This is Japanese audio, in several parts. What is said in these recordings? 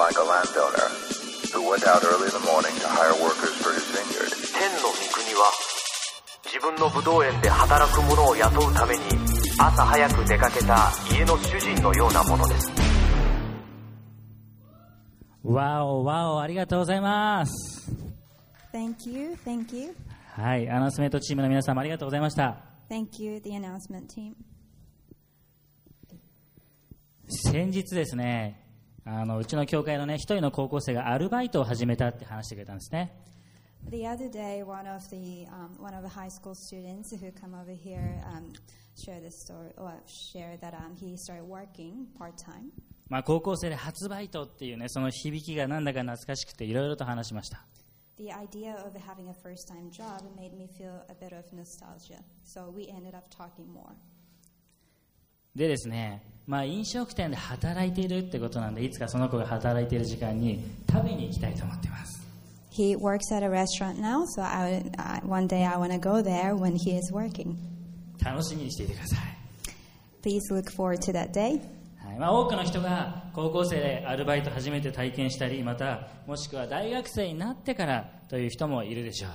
like a landowner who went out early in the morning to hire workers for his vineyard. 天の御国は自分のブドウ園で働く者を雇うために朝早く出かけた家の主人のようなものですわおわおありがとうございます Thank you, thank you, はいアナウンスメントチームの皆様ありがとうございました thank you, the announcement team. 先日ですねあのうちの教会のね一人の高校生がアルバイトを始めたって話してくれたんですね The other day, one of the um, one of the high school students who come over here um, shared the story or shared that um, he started working part time. まあ高校生で初バイトっていうねその響きがなんだか懐かしくていろいろと話しました The idea of having a first time job made me feel a bit of nostalgia. So we ended up talking more. でですね、まあ、飲食店で働いているってことなんでいつかその子が働いている時間に食べに行きたいと思っています He works at a restaurant now, so I, one day I want to go there when he is working. 楽しみにしていてください Please look forward to that day. はいまあ、多くの人が高校生でアルバイト初めて体験したりまたもしくは大学生になってからという人もいるでしょう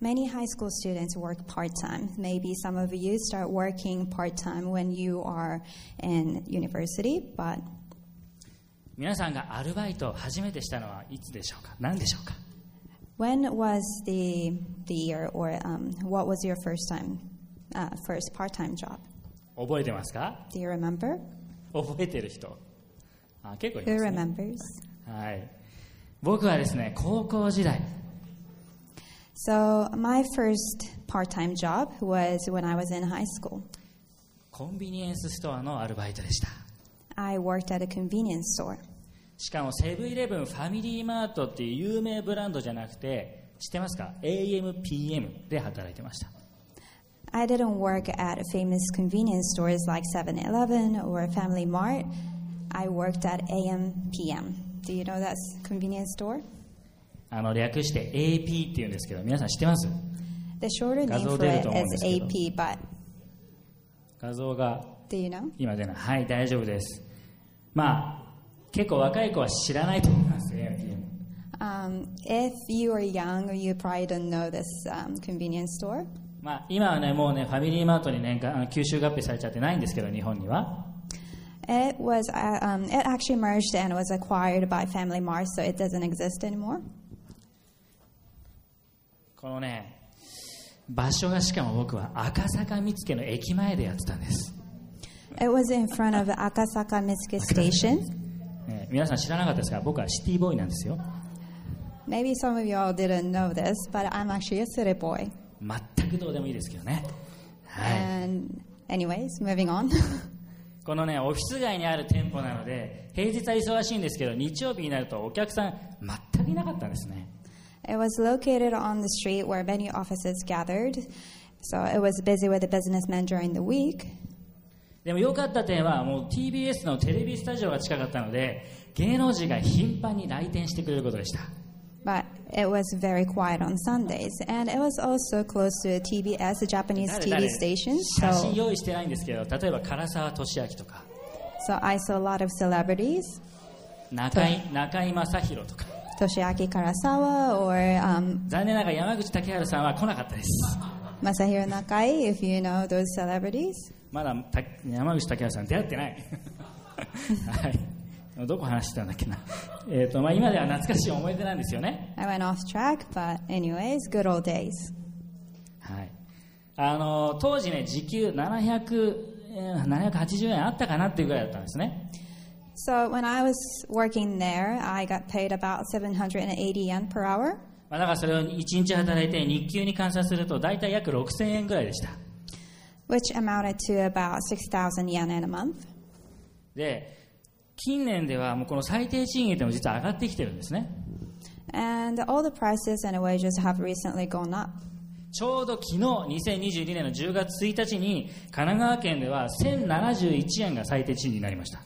Many high school students work part time. Maybe some of you start working part time when you are in university, but 皆さんがアルバイトを初めてしたのはいつでしょうか何でしょうか when was the, the year or um, what was your first time, uh, first part time job? 覚えてますか Do you remember? 覚えてる人あ結構い Who ます、ね remembers? はい、僕はですね高校時代 So, my first part time job was when I was in high school. コンビニエンスストアのアルバイトでした I worked at a convenience store. しかもセブンイレブンファミリーマートっていう有名ブランドじゃなくて知ってますか AMPM で働いてました I didn't work at famous convenience stores like 7 Eleven or Family Mart. I worked at AMPM. Do you know that convenience store? あの略して AP っていうんですけど皆さん知ってます The shorter name for it is AP, but 画像が do you know? 今出ないはい大丈夫ですまあ結構若い子は知らないと思います AMPM Um, if you are young, you probably don't know this um, convenience store. まあ今はねもうねファミリーマートに年間あの吸収合併されちゃってないんですけど日本には It was uh, um, it actually merged and was acquired by Family Mart, so it doesn't exist anymore. このね場所がしかも僕は赤坂見附の駅前でやってたんです、It was in front of Akasaka Mitsuki Station. ね皆さん知らなかったですか？僕はシティボーイなんですよ。Maybe some of you all didn't know this, but I'm actually a city boy. 全くどうでもいいですけどね。はい。And anyways, moving on. このねオフィス街にある店舗なので平日は忙しいんですけど日曜日になるとお客さん全くいなかったんですね it was located on the street where many offices gathered, so it was busy with the businessmen during the week. でも良かった点はもう TBS のテレビスタジオが近かったので芸能人が頻繁に来店してくれることでした But it was very quiet on Sundays, and it was also close to TBS, a Japanese 誰 TV 誰 station. 写真 So, 用意してないんですけど例えば唐沢俊明とか so I saw a lot of celebrities, 中井中居正広とか Toshiaki Karasawa or um, 残念ながら山口武春さんは来なかったです。Masahiro Nakai, if you know those celebrities. まだた山口武春さん出会ってない。はい。どこ話してたんだっけな、えーとまあ、今では懐かしい思い出なんですよね。I went off track, but anyways, good old days. はい、あの当時ね時給700えー780円あったかなっていうぐらいだったんですね So when I was working there, I got paid about 780 yen per hour, まあ、だからそれを1日働いて日給に換算すると大体約6000円ぐらいでした which amounted to about 6,000 yen in a month. で近年ではもうこの最低賃金でも実は上がってきてるんですね And all the prices and wages have recently gone up. ちょうど昨日2022年の10月1日に神奈川県では1071円が最低賃金になりました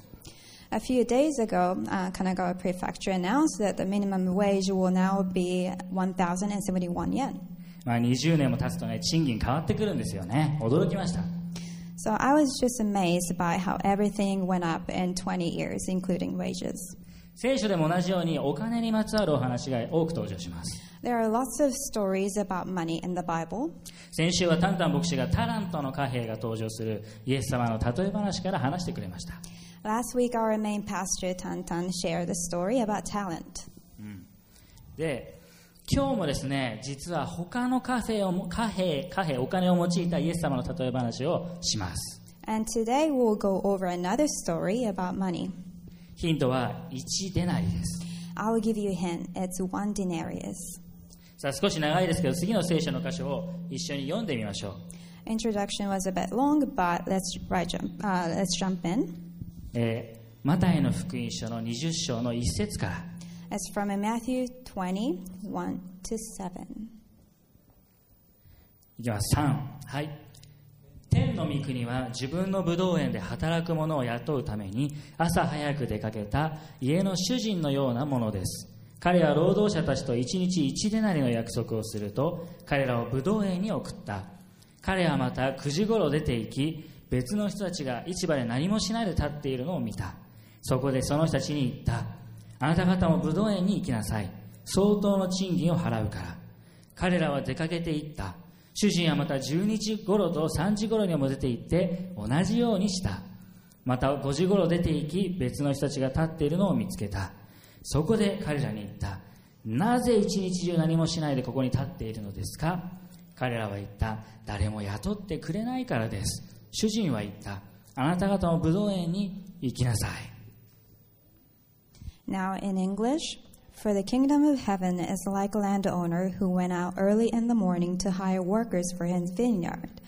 A few days ago, uh, Kanagawa Prefecture announced that the minimum wage will now be 1,071 yen. まあ20年も経つとね賃金変わってくるんですよね驚きました So I was just amazed by how everything went up in 20 years, including wages. 聖書でも同じようにお金にまつわるお話が多く登場します There are lots of stories about money in the Bible. 先週はタンタン牧師がタラントの貨幣が登場するイエス様の例え話から話してくれました Last week, our main pastor, Tan Tan, shared the story about talent. で今日もですね実は他の貨幣を貨幣貨幣お金を用いたイエス様の例え話をします And today, we'll go over another story about money. ヒントは1デナリです I'll give you a hint it's one denarius. さあ少し長いですけど次の聖書の箇所を一緒に読んでみましょう Introduction was a bit long, but let's, right jump, uh, let's jump in. えーマタイの福音書の20章の1節から。It's from Matthew 20, 1 to 7. いきます。3はい。天の御国は自分の武道園で働く者を雇うために朝早く出かけた家の主人のようなものです。彼は労働者たちと一日一デナリの約束をすると彼らを武道園に送った。彼はまた9時頃出て行き別の人たちが市場で何もしないで立っているのを見た。そこでその人たちに言った。あなた方も武道園に行きなさい。相当の賃金を払うから。彼らは出かけていった。主人はまた12時頃と3時頃にも出て行って同じようにした。また5時頃出て行き別の人たちが立っているのを見つけた。そこで彼らに言った。なぜ一日中何もしないでここに立っているのですか？彼らは言った。誰も雇ってくれないからです。主人は言ったあなた方も武道園に行きなさい Now, in English, for the kingdom of heaven is like a landowner who went out early in the morning to hire workers for his vineyard.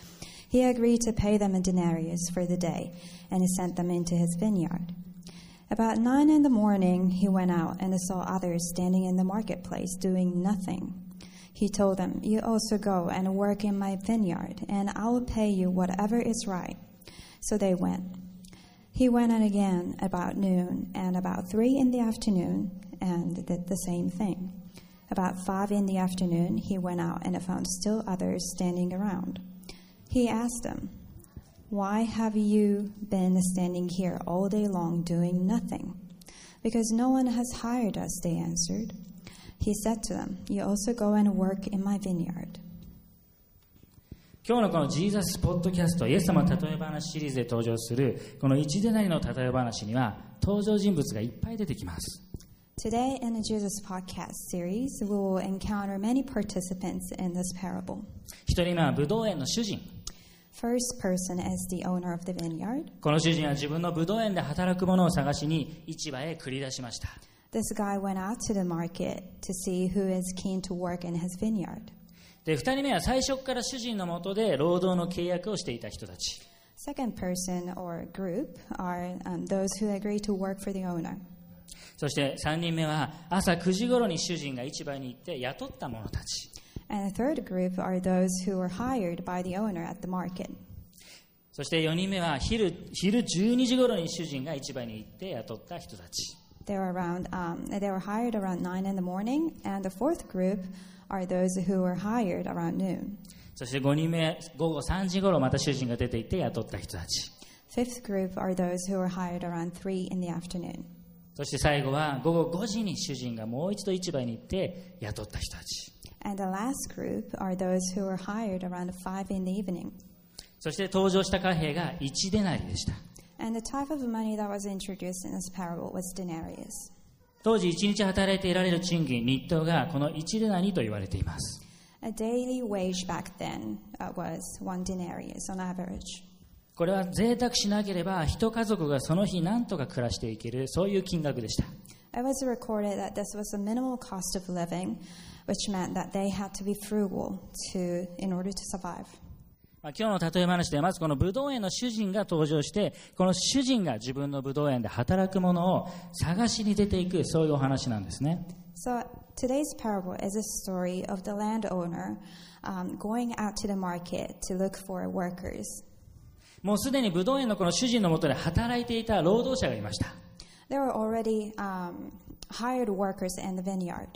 He agreed to pay them a denarius for the day, and he sent them into his vineyard. About nine in the morning, he went out and saw others standing in the marketplace doing nothing. He told them, You also go and work in my vineyard, and I will pay you whatever is right. So they went. He went out again about noon and about three in the afternoon and did the same thing. About five in the afternoon, he went out and found still others standing around. He asked them, Why have you been standing here all day long doing nothing? Because no one has hired us, they answered. He said to them, You also go and work in my vineyard. 今日のこのジーザスポッドキャストイエス様の例え話シリーズで登場するこの一デナリの例え話には登場人物がいっぱい出てきます Today, in the Jesus Podcast series, we will encounter many participants in this parable. 一人目はブドウ園の主人 First person is the owner of the vineyard. この主人は自分のブドウ園で働く者を探しに市場へ繰り出しましたで、二人目は最初から主人のもとで労働の契約をしていた人たち。そして三人目は朝9時頃に主人が市場に行って雇った者たち。そして四人目は昼,昼12時頃に主人が市場に行って雇った人たち。They were around. Um, they were hired around nine in the morning, and the fourth group are those who were hired around noon. そして5人目午後3時頃また主人が出て行って雇った人たち Fifth group are those who were hired around three in the afternoon. そして最後は午後5時に主人がもう一度市場に行って雇った人たち And the last group are those who were hired around five in the evening. そして登場した貨幣が1デナリでした And the type of money that was introduced in this parable was denarius. 当時1日働いて得られる賃金日当がこの1デナリと言われています A daily wage back then uh, was one denarius on average. これは贅沢しなければ一家族がその日何とか暮らしていけるそういう金額でした It was recorded that this was a minimal cost of living, which meant that they had to be frugal to, in order to survive. まあ、今日の例え話ではまずこのブドウ園の主人が登場してこの主人が自分のブドウ園で働くものを探しに出ていくそういうお話なんですね So today's parable is a story of the landowner um, going out to the market to look for workers. もうすでにブドウ園のこの主人のもとで働いていた労働者がいました、There were already um, hired workers in the vineyard.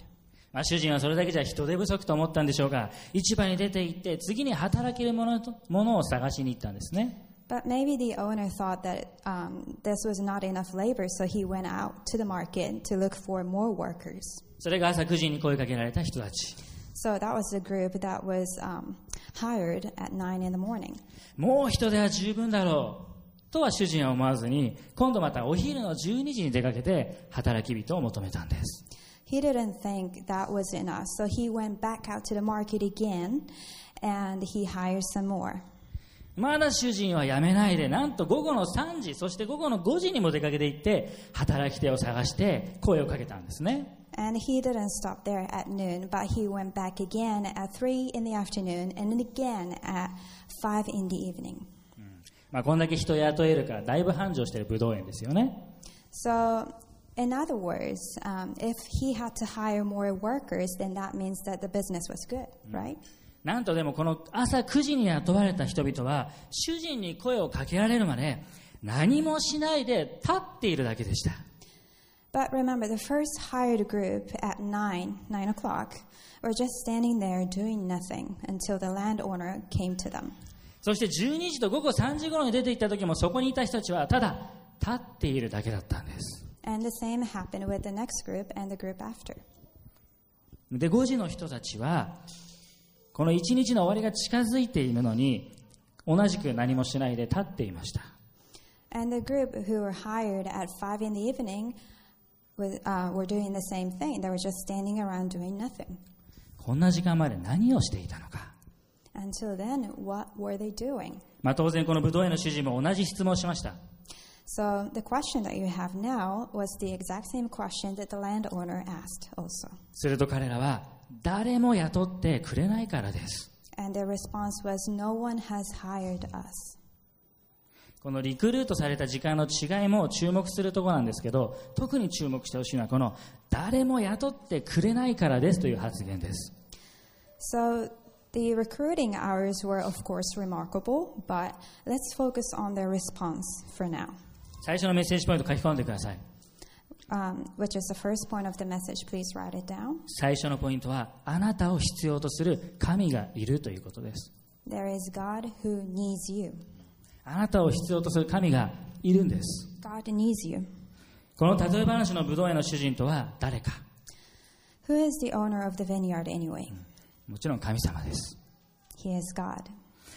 まあ、主人はそれだけじゃ人手不足と思ったんでしょうが市場に出て行って次に働けるものとものを探しに行ったんですね But maybe the owner thought that um, this was not enough labor, so he went out to the market to look for more workers. それが朝9時に声かけられた人たち So that was the group that was um, hired at 9 in the morning. もう人では十分だろうとは主人は思わずに今度またお昼の12時に出かけて働き人を求めたんです He didn't think that was enough, so he went back out to the market again and he hired some more. まだ主人は辞めないでなんと午後の3時そして午後の5時にも出かけて行って働き手を探して声をかけたんですね And he didn't stop there at noon, but he went back again at 3 in the afternoon and again at 5 in the evening. まあ、こんだけ人を雇えるからだいぶ繁盛しているブドウ園ですよね So, in other words, um, if he had to hire more workers, then that means that the business was good, right? なんとでもこの朝9時に雇われた人々は主人に声をかけられるまで何もしないで立っているだけでした But remember, the first hired group at 9, 9 o'clock, were just standing there doing nothing until the landowner came to them. そして12時と午後3時頃に出て行った時もそこにいた人たちはただ立っているだけだったんです And the same happened with the next group and the group after. で5時の人たちはこの一日の終わりが近づいているのに同じく何もしないで立っていました And the group who were hired at 5 in the evening was, uh, were doing the same thing. They were just standing around doing nothing. こんな時間まで何をしていたのか Until then, what were they doing? まあ、当然このブドウ園の主人も同じ質問をしました So the question that you have now was the exact same question that the landowner asked also. すると彼らは誰も雇ってくれないからです And their response was, No one has hired us. このリクルートされた時間の違いも注目するところなんですけど特に注目してほしいのはこの誰も雇ってくれないからですという発言です So the recruiting hours were, of course, remarkable, but let's focus on their response for now, 最初のメッセージポイント書き込んでください。最初のポイントは、あなたを必要とする神がいるということです。あなたを必要とする神がいるんです。この例え話の武道園の主人とは誰か、もちろん神様です。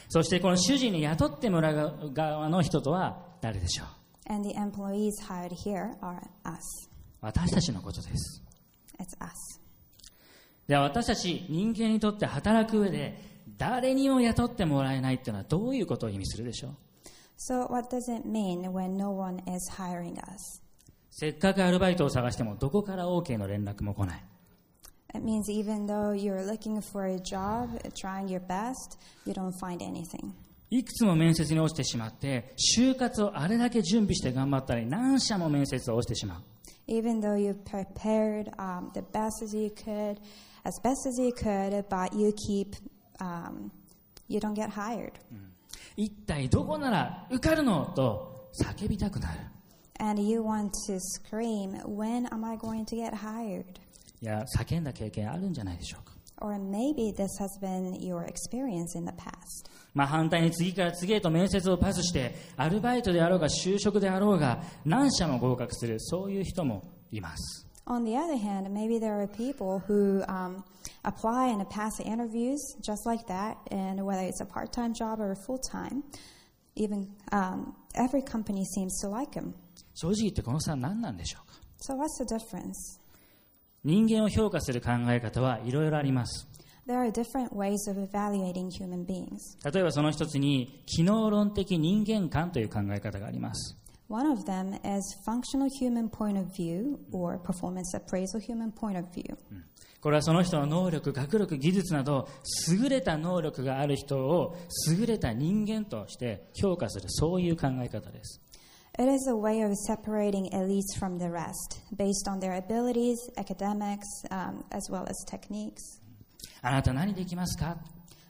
そしてこの主人に雇ってもらう側の人とは誰でしょう？And the employees hired here are us. 私たちのことです It's us. では私たち人間にとって働く上で誰にも雇ってもらえないっていうのはどういうことを意味するでしょう So, what does it mean when no one is hiring us? せっかくアルバイトを探してもどこから OK の連絡も来ない It means even though you're looking for a job, trying your best, you don't find anything. いくつも面接に落ちてしまって就活をあれだけ準備して頑張ったり何社も面接を落ちてしまう Even though you prepared um, the best as you could, as best as you could, but you keep, um, you don't get hired. 一体どこなら受かるのと叫びたくなる And you want to scream, when am I going to get hired? いや叫んだ経験あるんじゃないでしょうか Or maybe this has been your experience in the past. まあ反対に次から次へと面接をパスしてアルバイトであろうが就職であろうが何社も合格するそういう人もいます On the other hand, maybe there are people who um, apply and pass the interviews just like that, and whether it's a part time job or a full time, even um, every company seems to like them. 正直言ってこの差は何なんでしょうか So, what's the difference? 人間を評価する考え方はいろいろあります There are different ways of evaluating human beings. 例えばその一つに機能論的人間観という考え方があります One of them is functional human point of view or performance appraisal human point of view. これはその人の能力学力技術など優れた能力がある人を優れた人間として評価するそういう考え方です It is a way of separating elites from the rest based on their abilities, academics, um, as well as techniques. あなた何できますか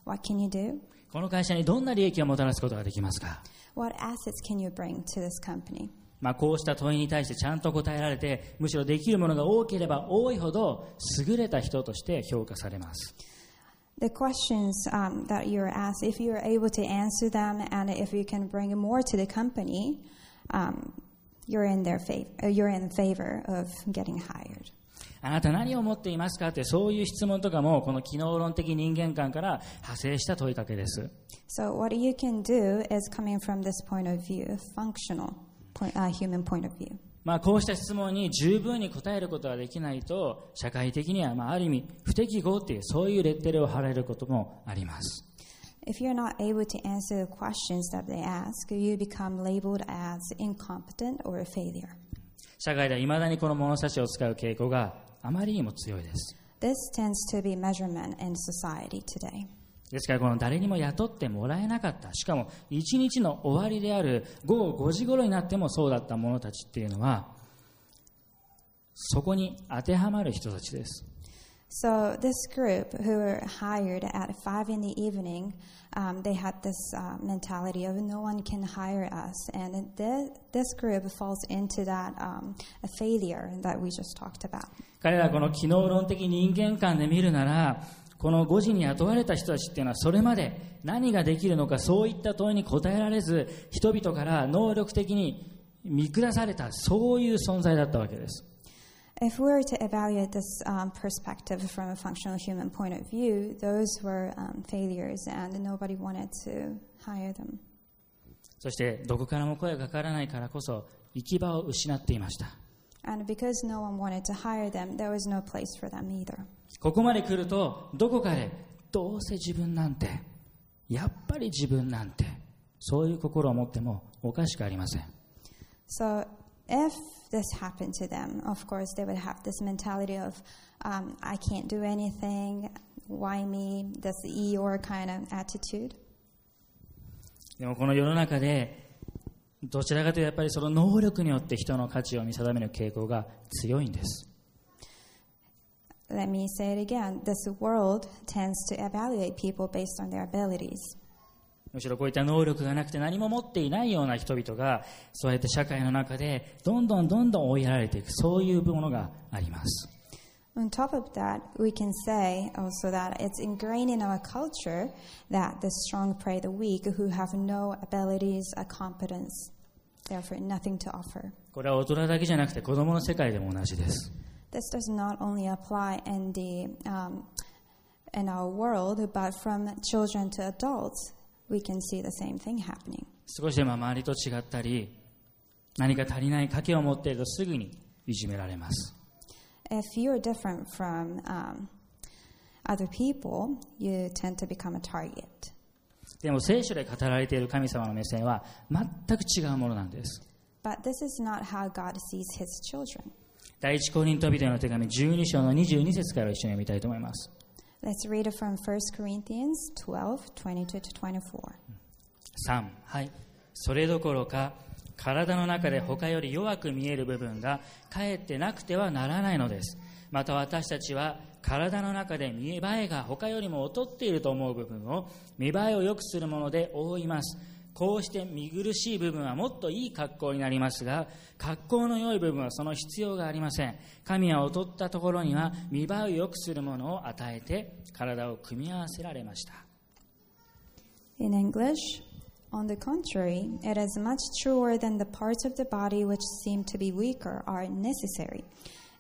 What can you do? この会社にどんな利益をもたらすことができますか What assets can you bring to this company? まあ、こうした問いに対してちゃんと答えられてむしろできるものが多ければ多いほど優れた人として評価されます The questions um, that you're asked, if you're able to answer them and if you can bring more to the company, um, you're in their fav- uh, you're in favor of getting hired. あなた何を持っていますかってそういう質問とかもこの機能論的人間観から派生した問いかけです So what you can do is coming from this point of view, functional point, uh, human point of view. まあこうした質問に十分に答えることができないと社会的にはまあある意味不適合っていうそういうレッテルを貼られることもあります If you're not able to answer the questions that they ask, you become labeled as incompetent or a failure. 社会ではいまだにこの物差しを使う傾向があまりにも強いです This tends to be measurement in society today. ですからこの誰にも雇ってもらえなかったしかも一日の終わりである午後5時頃になってもそうだった者たちっていうのはそこに当てはまる人たちです So this group who were hired at five in the evening, um, they had this uh, mentality of no one can hire us, and this, this group falls into that um, a failure that we just talked about. 彼らこの機能論的人間観で見るならこの5時に雇われた人たちっていうのはそれまで何ができるのかそういった問いに答えられず人々から能力的に見下されたそういう存在だったわけです If we were to evaluate this um, perspective from a functional human point of view, those were um, failures, and nobody wanted to hire them. そしてどこからも声がかからないからこそ行き場を失っていました And because no one wanted to hire them, there was no place for them either. ここまで来るとどこかでどうせ自分なんてやっぱり自分なんてそういう心を持ってもおかしくありません So if this happened to them, of course, they would have this mentality of, um, I can't do anything, why me, this Eeyore kind of attitude. でもこの世の中でどちらかというとやっぱりその能力によって人の価値を見定める傾向が強いんです Let me say it again. This world tends to evaluate people based on their abilities. むしろこういった能力がなくて何も持っていないような人々がそうやって社会の中でどんどんどんどん追いやられていくそういうものがあります On top of that, we can say also that it's ingrained in our culture that the strong prey the weak who have no abilities, a competence, therefore nothing to offer. これは大人だけじゃなくて子供の世界でも同じです This does not only apply in the um, in our world, but from children to adults, we can see the same thing happening. 少しでも周りと違ったり何か足りない賭けを持っているとすぐにいじめられます If you're different from um, other people, you tend to become a target. でも聖書で語られている神様の目線は全く違うものなんです But this is not how God sees His children. 第一コリント人への手紙12章の22節から一緒に読みたいと思います Let's read it from 1 Corinthians 12 22 to 24. 3はい。それどころか体の中で他より弱く見える部分がかえってなくてはならないのです。また私たちは体の中で見栄えが他よりも劣っていると思う部分を見栄えを良くするもので覆います。こうして見苦しい部分はもっといい格好になりますが格好の良い部分はその必要がありません神は劣ったところには見栄えを良くするものを与えて体を組み合わせられました In English, on the contrary, it is much truer than the parts of the body which seem to be weaker are necessary.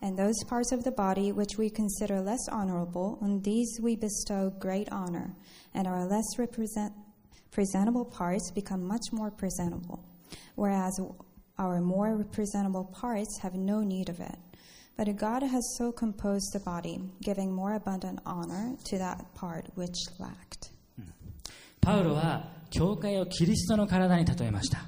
And those parts of the body which we consider less honorable, on these we bestow great honor, and our less represent, presentable parts become much more presentable, whereas our more presentable parts have no need of it. But God has so composed the body, giving more abundant honor to that part which lacked. パウロは教会をキリストの体に例えました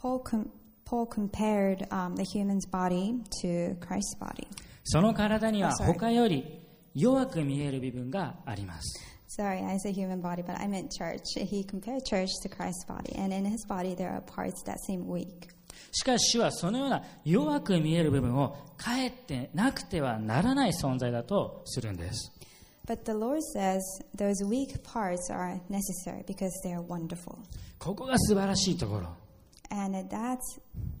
Paul, com- Paul compared um, the human's body to Christ's body. その体には Oh, sorry. 他より弱く見える部分があります Sorry, I said human body, but I meant church. He compared church to Christ's body, and in his body there are parts that seem weak. しかし主はそのような弱く見える部分をかえってなくてはならない存在だとするんです But the Lord says those weak parts are necessary because they are wonderful. ここが素晴らしいところ And that's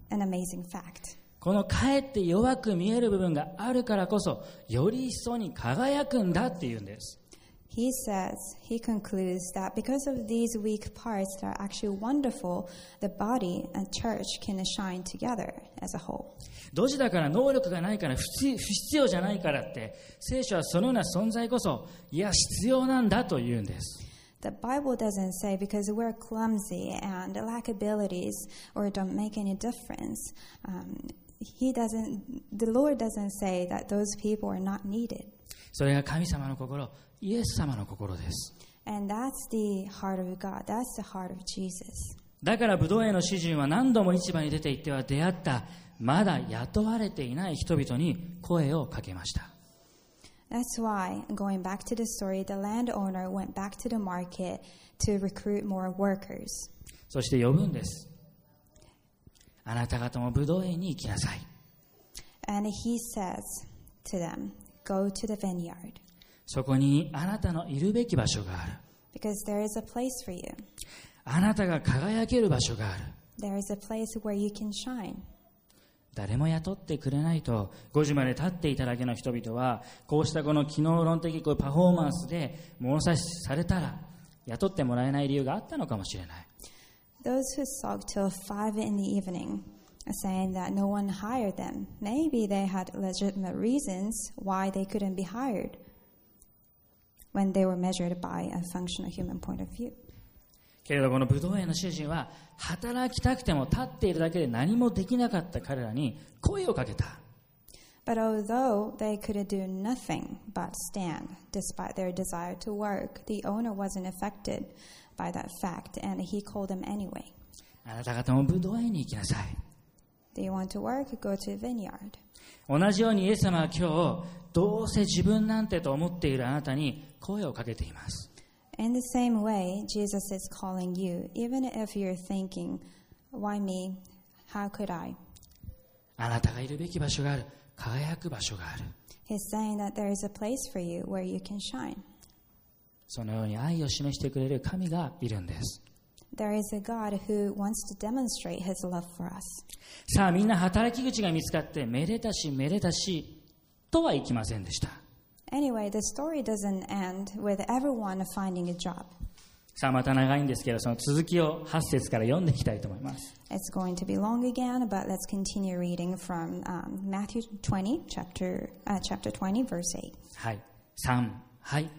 an amazing fact. このかえって弱く見える部分があるからこそより一層に輝くんだっていうんです he says, he concludes that because of these weak parts that are actually wonderful, the body and church can shine together as a whole. ドジだから能力がないから不必不必要じゃないからって聖書はそのような存在こそいや必要なんだと言うんです The Bible doesn't say because we're clumsy and lack abilities or don't make any difference. Um, he doesn't, the Lord doesn't say that those people are not needed. それが神様の心 イエス様の心です And that's the heart of God. That's the heart of Jesus. だからブドウ園の主人は何度も市場に出て行っては出会ったまだ雇われていない人々に声をかけました That's why, going back to the story, the landowner went back to the market to recruit more workers. そして呼ぶんですあなた方もブドウ園に行きなさい And he says to them, Go to the vineyard, そこにあなたのいるべき場所がある because there is a place for you. あなたが輝ける場所がある There is a place where you can shine. 誰も雇ってくれないと5時まで立っていただけの人々はこうしたこの機能論的こうパフォーマンスで物差しされたら雇ってもらえない理由があったのかもしれない Those who sulked till 5 in the evening, saying that no one hired them, maybe they had legitimate reasons why they couldn't be hired when they were measured by a functional human point of view. けれどこのブドウ園の主人は働きたくても立っているだけで何もできなかった彼らに声をかけた But although they could do nothing but stand, despite their desire to work, the owner wasn't affected by that fact, and he called them anyway. あなた方もブドウ園に行きなさい Do you want to work? Go to a vineyard. 同じようにイエス様は今日どうせ自分なんてと思っているあなたに声をかけています In the same way, Jesus is calling you, even if you're thinking, Why me? How could I? あなたがいるべき場所がある輝く場所がある He's saying that there is a place for you where you can shine. そのように愛を示してくれる神がいるんです There is a God who wants to demonstrate his love for us. さあみんな働き口が見つかってめでたしめでたしとはいきませんでした Anyway, the story doesn't end with everyone finding a job. さあまた長いんですけどその続きを8節から読んでいきたいと思います It's going to be long again, but let's continue reading from um, Matthew 20, chapter, uh, chapter 20, verse 8. はい3はい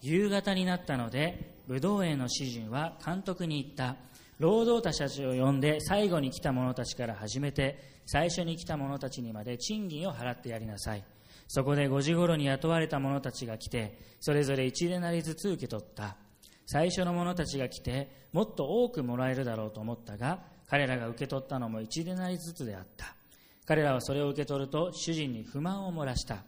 夕方になったので武道園の主人は監督に言った労働者たちを呼んで最後に来た者たちから始めて最初に来た者たちにまで賃金を払ってやりなさいそこで5時頃に雇われた者たちが来てそれぞれ1でなりずつ受け取った。最初の者たちが来てもっと多くもらえるだろうと思ったが彼らが受け取ったのも1でなりずつであった。彼らはそれを受け取ると主人に不満を漏らした。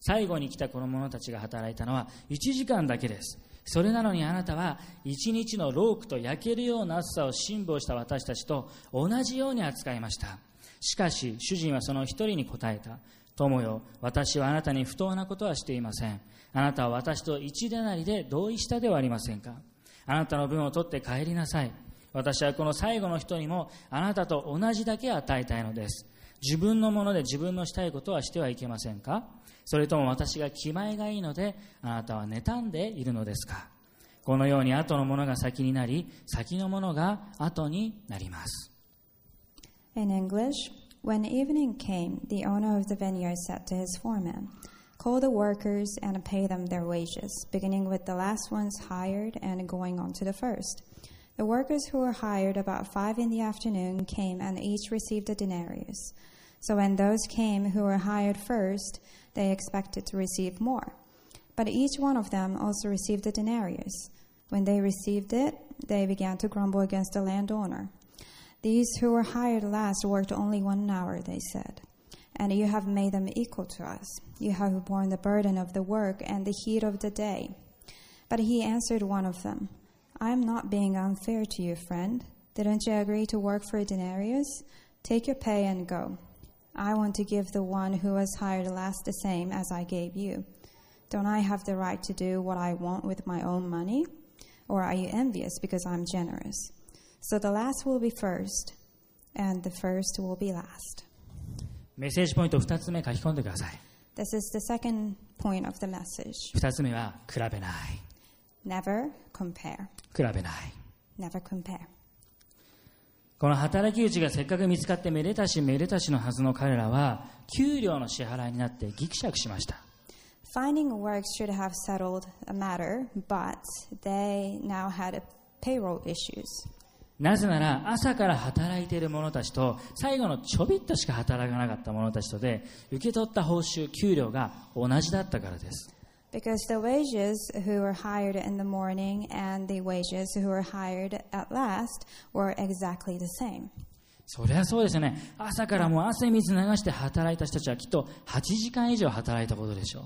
最後に来たこの者たちが働いたのは1時間だけです。それなのにあなたは一日のロークと焼けるような暑さを辛抱した私たちと同じように扱いました。しかし主人はその一人に答えた。友よ。私はあなたに不当なことはしていません。あなたは私と一でなりで同意したではありませんか。あなたの分を取って帰りなさい。私はこの最後の人にもあなたと同じだけ与えたいのです。自分のもので自分のしたいことはしてはいけませんか。それとも私が気前がいいのであなたは妬んでいるのですか。このように後のものが先になり先のものが後になります。In English, when evening came, the owner of the vineyard said to his foreman, Call the workers and pay them their wages, beginning with the last ones hired and going on to the first. The workers who were hired about five in the afternoon came and each received a denarius. So when those came who were hired first, they expected to receive more. But each one of them also received a denarius. When they received it, they began to grumble against the landowner. These who were hired last worked only one hour, they said. And you have made them equal to us. You have borne the burden of the work and the heat of the day. But he answered one of them, I am not being unfair to you, friend. Didn't you agree to work for a denarius? Take your pay and go. I want to give the one who was hired last the same as I gave you. Don't I have the right to do what I want with my own money? Or are you envious because I'm generous? So the last will be first, and the first will be last. メッセージポイント2つ目書き込んでください This is the second point of the message. 2つ目は比べない Never compare. 比べない Never compare. この働き口がせっかく見つかってめでたしめでたしのはずの彼らは給料の支払いになってギクシャクしました Finding work should have settled a matter, but they now had payroll issues. なぜなら朝から働いている者たちと最後のちょびっとしか働かなかった者たちとで受け取った報酬給料が同じだったからです。Because the wages who were hired in the morning and the wages who were hired at last were exactly the same. そりゃそうですよね。朝からもう汗水流して働いた人たちはきっと8時間以上働いたことでしょう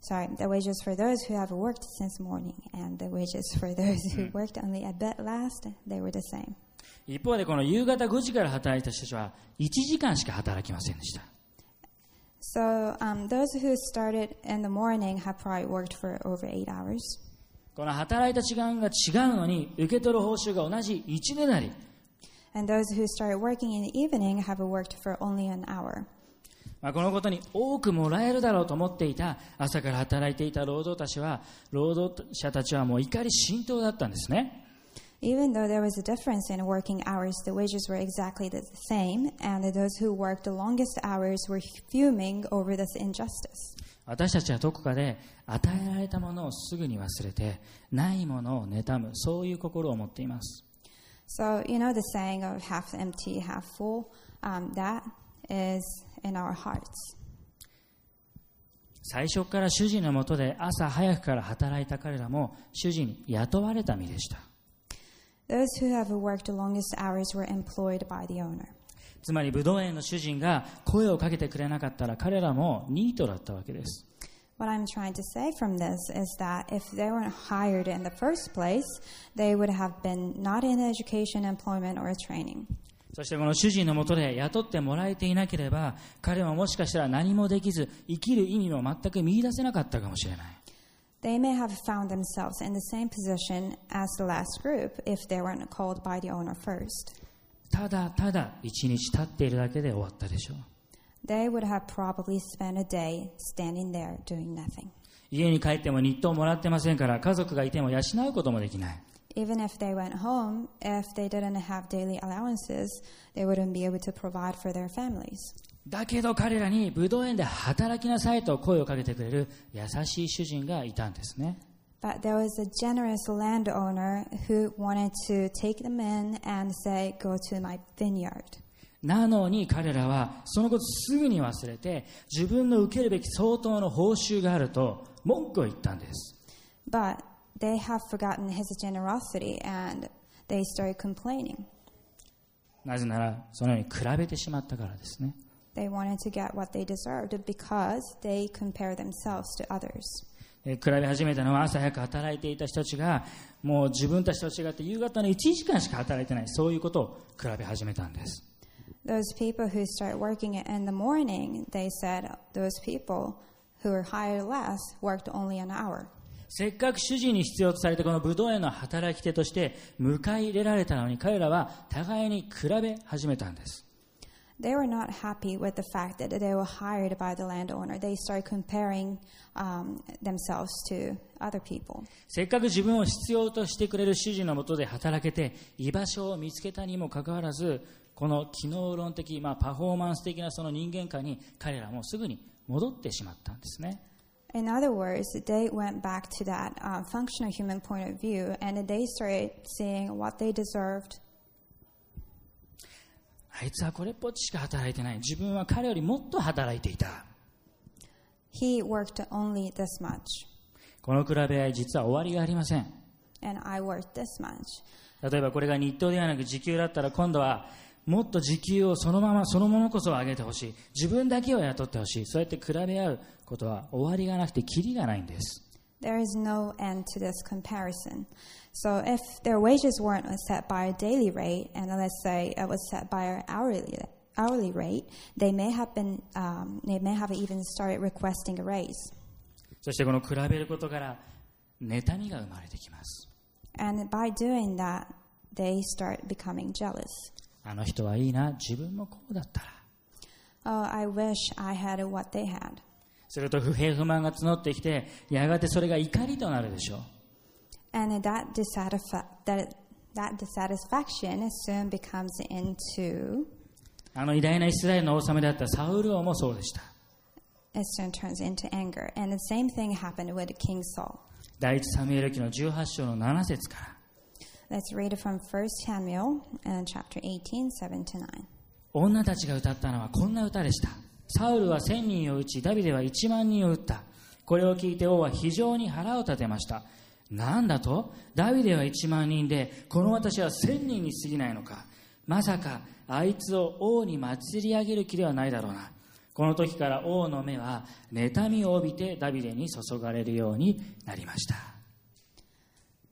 Sorry, the wages for those who have worked since morning and the wages for those who worked only a bit last, they were the same. 一方でこの夕方5時から働いた人たちは1時間しか働きませんでした So um, those who started in the morning have probably worked for over eight hours. この働いた時間が違うのに受け取る報酬が同じ1ねなり And those who started working in the evening have worked for only an hour. まあ、このことに多くもらえるだろうと思っていた朝から働いていた労働たちは労働者たちはもう怒り心頭だったんですね Even though there was a difference in working hours, the wages were exactly the same, and those who worked the longest hours were fuming over this injustice. 私たちはどこかで与えられたものをすぐに忘れてないものを妬むそういう心を持っています So, you know the saying of half empty, half full? Um, that is in our hearts. 最初から主人のもとで朝早くから働いた彼らも主人に雇われた身でした Those who have worked the longest hours were employed by the owner. つまりブドウ園の主人が声をかけてくれなかったら彼らもニートだったわけです What I'm trying to say from this is that if they weren't hired in the first place, they would have been not in education, employment, or training. そしてこの主人のもとで雇ってもらえていなければ彼はもしかしたら何もできず生きる意味も全く見出せなかったかもしれない They may have found themselves in the same position as the last group if they weren't called by the owner first. ただただ一日経っているだけで終わったでしょう They would have probably spent a day standing there doing nothing. 家に帰っても日当もらってませんから家族がいても養うこともできない Even if they went home, if they didn't have daily allowances, they wouldn't be able to provide for their families. だけど彼らにブドウ園で働きなさいと声をかけてくれる優しい主人がいたんですね But there was a generous landowner who wanted to take them in and say, Go to my vineyard. なのに彼らはそのことすぐに忘れて自分の受けるべき相当の報酬があると文句を言ったんです But they have forgotten his generosity and they started complaining. なぜならそのように比べてしまったからですね They wanted to get what they deserved because they compare themselves to others. えー比べ始めたのは朝早く働いていた人たちがもう自分たちと違って夕方の1時間しか働いてないそういうことを比べ始めたんです Those people who start working in the morning, they said those people who were hired last worked only an hour. せっかく主人に必要とされたこのブドウ園の働き手として迎え入れられたのに彼らは互いに比べ始めたんです They were not happy with the fact that they were hired by the landowner. They started comparing um, themselves to other people. せっかく自分を必要としてくれる主人のもとで働けて居場所を見つけたにもかかわらずこの機能論的、まあ、パフォーマンス的なその人間観に彼らもすぐに戻ってしまったんですね In other words, they went back to that uh, functional human point of view and they started seeing what they deserved. あいつはこれっぽっちしか働いてない自分は彼よりもっと働いていた He worked only this much, この比べ合い実は終わりがありません and I worked this much. 例えばこれが日当ではなく時給だったら今度は もっと時給をそのままそのものこそ上げてほしい自分だけを雇ってほしいそうやって比べ合うことは終わりがなくてキリがないんです There is no end to this comparison. So if their wages weren't set by a daily rate, and let's say it was set by an hourly hourly rate, they may have been um, they may have even started requesting a raise. そしてこの比べることから妬みが生まれてきます And by doing that, they start becoming jealous. あの人はいいな、自分もこうだったら。すると不平不満が募ってきて、やがてそれが怒りとなるでしょう。あの偉大なイスラエルの王様であったサウル王もそうでした。第一サミュエル記の18章の7節から。Let's read it from 1 Samuel uh, chapter 18, 7 to 9. 女たちが歌ったのはこんな歌でした。サウルは千人を撃ちダビデは1万人を撃った。これを聞いて王は非常に腹を立てました。なんだと？ダビデは1万人でこの私は千人に過ぎないのか。まさかあいつを王に祭り上げる気ではないだろうな。この時から王の目は妬みを帯びてダビデに注がれるようになりました。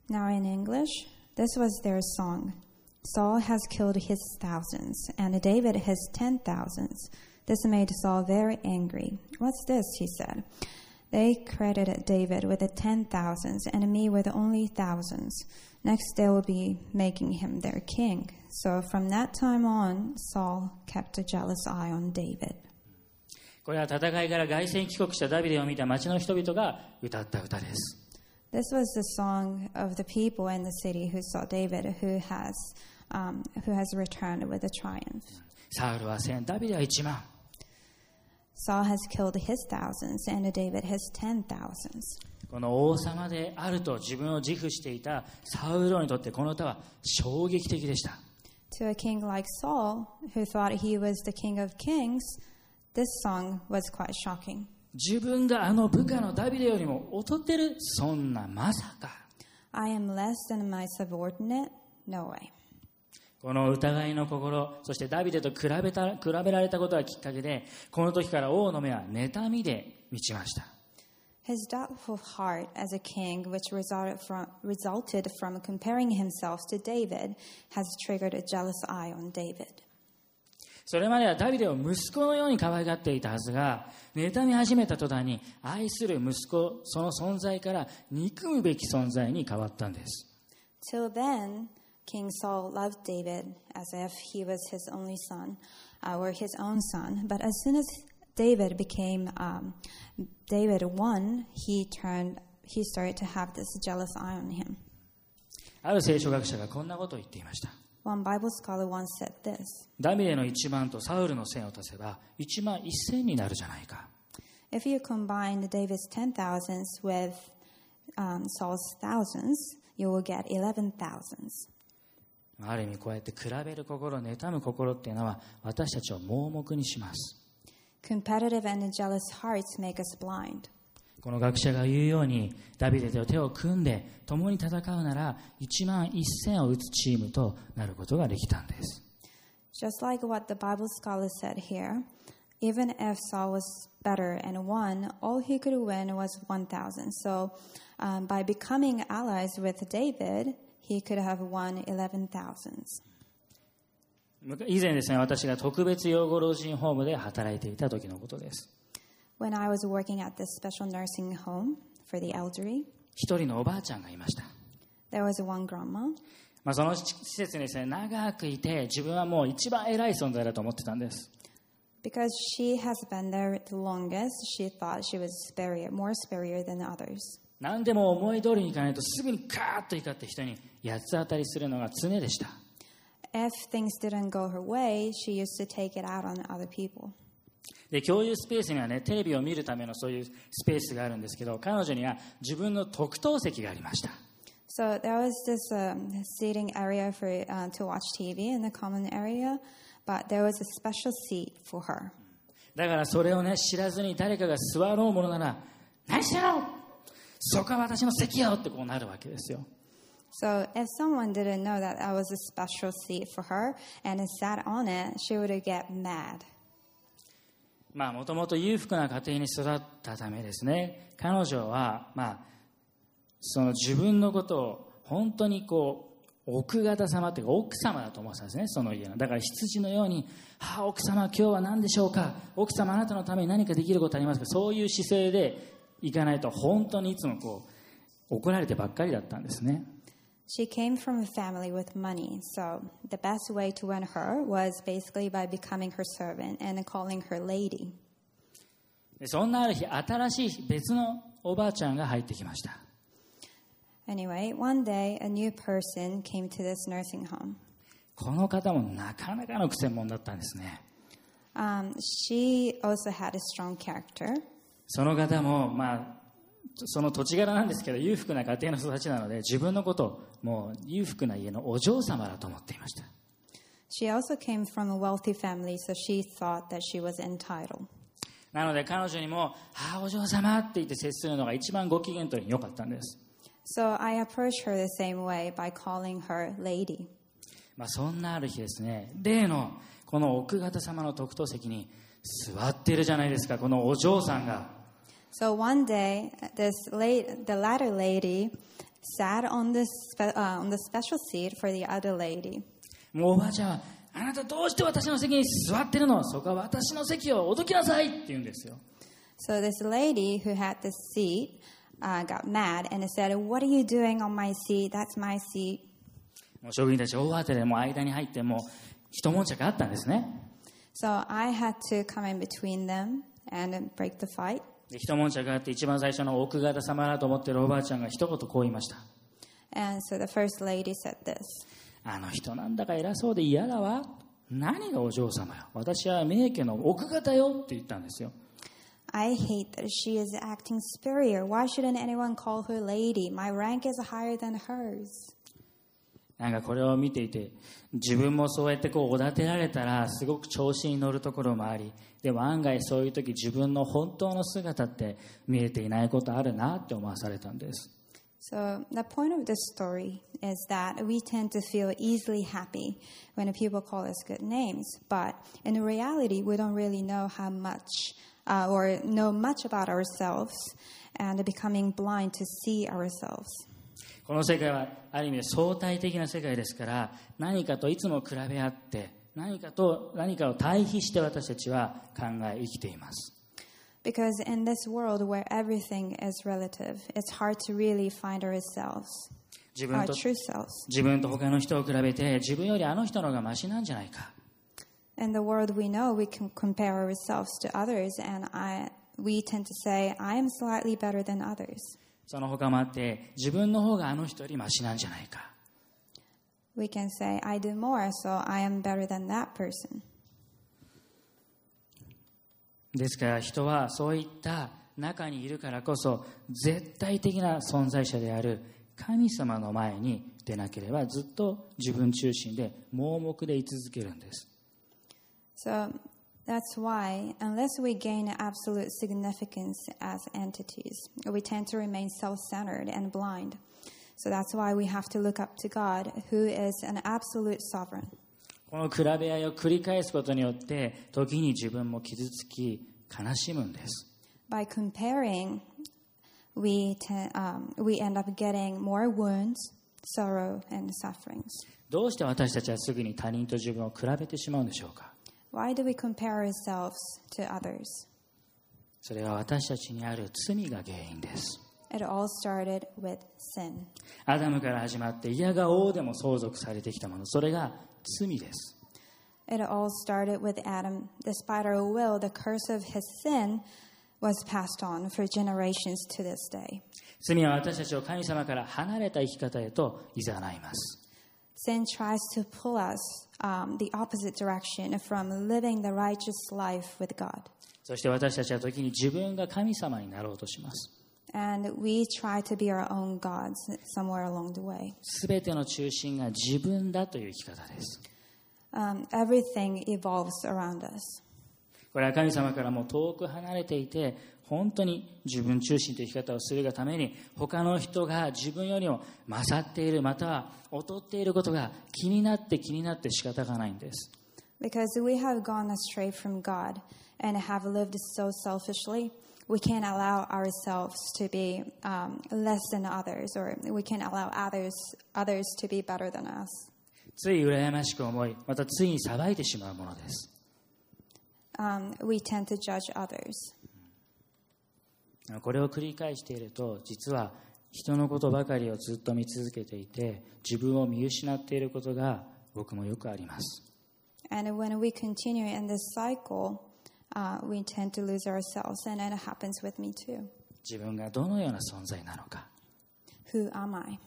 Now in English, this was their song. Saul has killed his thousands, and David his ten thousands. This made Saul very angry. What's this? he said. They credited David with the ten thousands, and me with only thousands. Next they will be making him their king. So from that time on, Saul kept a jealous eye on David. これは戦いから凱旋帰国したダビデを見た町の人々が歌った歌です This was the song of the people in the city who saw David, who has, um, who has returned with a triumph. サウルは千ダビデは1万 Saul has killed his thousands, and David his ten thousands. この王様であると自分を自負していたサウル王にとってこの歌は衝撃的でした To a king like Saul, who thought he was the king of kings, this song was quite shocking. 自分があの部下のダビデよりも劣ってるそんなまさか I am less than my subordinate? No way. この疑いの心そしてダビデと比べた比べられたことがきっかけでこの時から王の目は妬みで満ちました His doubtful heart as a king, which resulted from, resulted from comparing himself to David, has triggered a jealous eye on David. それまではダビデを息子のように可愛がっていたはずが妬み始めた途端に愛する息子その存在から憎むべき存在に変わったんです Till then, King Saul loved David as if he was his only son, uh, or his own son. But as soon as David became um, David won, he turned. He started to have this jealous eye on him. ある聖書学者がこんなことを言っていました One Bible scholar once said this: ダビデの1万とサウルの1000を足せば1万1000になるじゃないか If you combine David's ten thousands with um, Saul's thousands, you will get eleven thousands. ある意味こうやって比べる心妬む心っていうのは私たちを盲目にします Competitive and jealous hearts make us blind. この学者が言うようにダビデと手を組んで共に戦うなら1万1000を打つチームとなることができたんです Just like what the Bible scholar said here, even if Saul was better and won, all he could win was 1,000. So um, by becoming allies with David, he could have won 11,000. 以前ですね私が特別養護老人ホームで働いていた時のことです When I was working at this special nursing home for the elderly, 一人のおばあちゃんがいました there was one grandma. まあ、その施設にですね長くいて自分はもう一番偉い存在だと思ってたんです Because she has been there the longest, she thought she was superior, more superior than others. 何でも思い通りにいかないとすぐにカーッと怒って人に八つ当たりするのが常でした If things didn't go her way, she used to take it out on other people. で共有スペースにはねテレビを見るためのそういうスペースがあるんですけど彼女には自分の特等席がありました So there was this um, seating area for uh, to watch TV in the common area, but there was a special seat for her. だからそれをね知らずに誰かが座ろうものなら何してんのそこは私の席よってこうなるわけですよ So if someone didn't know that that was a special seat for her and sat on it, she would get mad. まあもともと裕福な家庭に育ったためですね。彼女はまあその自分のことを本当にこう奥方様というか奥様だと思ってたんですねその家の。だから羊のように「はあ奥様今日は何でしょうか？奥様あなたのために何かできることありますか?」そういう姿勢でいかないと本当にいつもこう怒られてばっかりだったんですね。She came from a family with money, so the best way to win her was basically by becoming her servant and calling her lady. でそんなある日新しい別のおばあちゃんが入ってきました Anyway, one day a new person came to this nursing home. この方もなかなかの癖者だったんですね Um, she also had a strong character. その方もまあ その土地柄なんですけど裕福な家庭の育ちなので自分のことをもう裕福な家のお嬢様だと思っていました She also came from a wealthy family, so she thought that she was entitled. なので彼女にも「ああお嬢様」って言って接するのが一番ご機嫌取りに良かったんです So I approached her the same way by calling her lady. まあ、そんなある日ですね例のこの奥方様の特等席に座っているじゃないですかこのお嬢さんが So one day, this la- the latter lady sat on the, spe- uh, on the special seat for the other lady. もうおばあちゃんは「あなたどうして私の席に座ってるのそこは私の席をおどきなさい」って言うんですよ So this lady who had the seat uh, got mad and said, What are you doing on my seat? That's my seat. もう職員たち大慌てでもう間に入ってもう一悶着あったんですね So I had to come in between them and break the fight. で一悶着あって一番最初の奥方様だと思ってるおばあちゃんが一言こう言いました And so the first lady said this あの人なんだか偉そうで嫌だわ何がお嬢様よ私は名家の奥方よって言ったんですよ I hate that she is acting superior. Why shouldn't anyone call her lady? My rank is higher than hers. なんかこれを見ていて自分もそうやってこうおだてられたらすごく調子に乗るところもありでも案外そういう時自分の本当の姿って見えていないことあるなって思わされたんです So the point of this story is that we tend to feel easily happy when people call us good names, but in reality, we don't really know how much uh, or know much about ourselves and becoming blind to see ourselves. この世界はある意味で相対的な世界ですから何かといつも比べ合って何かと何かを対比して私たちは考え生きています Because in this world where everything is relative, it's hard to really find ourselves, 自分 our と true selves. 自分と他の人を比べて自分よりあの人の方がマシなんじゃないか In the world we know, we can compare ourselves to others, and I, we tend to say, I am slightly better than others. その他もあって自分の方があの人よりマシなんじゃないか We can say, I do more, so I am better than that person. ですから人はそういった中にいるからこそ絶対的な存在者である神様の前に出なければずっと自分中心で盲目で居続けるんです So that's why, unless we gain absolute significance as entities, we tend to remain self centered and blind. So that's why we have to look up to God, who is an absolute sovereign. この比べ合いを繰り返すことによって時に自分も傷つき悲しむんです By comparing, we, te- um, we end up getting more wounds, sorrow, and sufferings. どうして私たちはすぐに他人と自分を比べてしまうんでしょうか Why do we compare ourselves to others? それは私たちにある罪が原因です It all started with sin. アダムから始まって嫌が王でも相続されてきたものそれが罪です It all started with Adam. Despite our will, the curse of his sin was passed on for generations to this day. 罪は私たちを神様から離れた生き方へと誘います Sin tries to pull us um, the opposite direction from living the righteous life with God. そして私たちは時に自分が神様になろうとします And we try to be our own gods somewhere along the way. 全ての中心が自分だという生き方です Um, everything evolves around us. これは神様からも遠く離れていて 本当に自分中心という生き方をするがために他の人が自分よりも勝っているまたは劣っていることが気になって気になって仕方がないんです Because we have gone astray from God and have lived so selfishly, we can't allow ourselves to be um, less than others, or we can't allow others others to be better than us. つい羨ましく思いまたついに裁いてしまうものです Um, we tend to judge others. これを繰り返していると実は人のことばかりをずっと見続けていて自分を見失っていることが僕もよくあります。自分がどのような存在なのか。Who am I?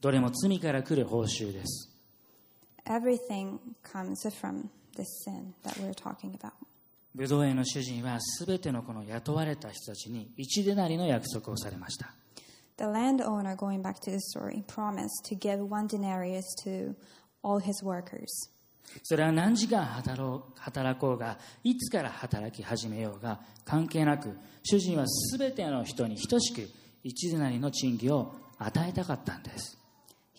どれも罪から来る報酬です。ブドウ園の主人は全てのこの雇われた人たちに一デナリの約束をされました The landowner, going back to the story, promised to give one denarius to all his workers. それは何時間働働こうがいつから働き始めようが関係なく主人は全ての人に等しく一デナリの賃金を与えたかったんです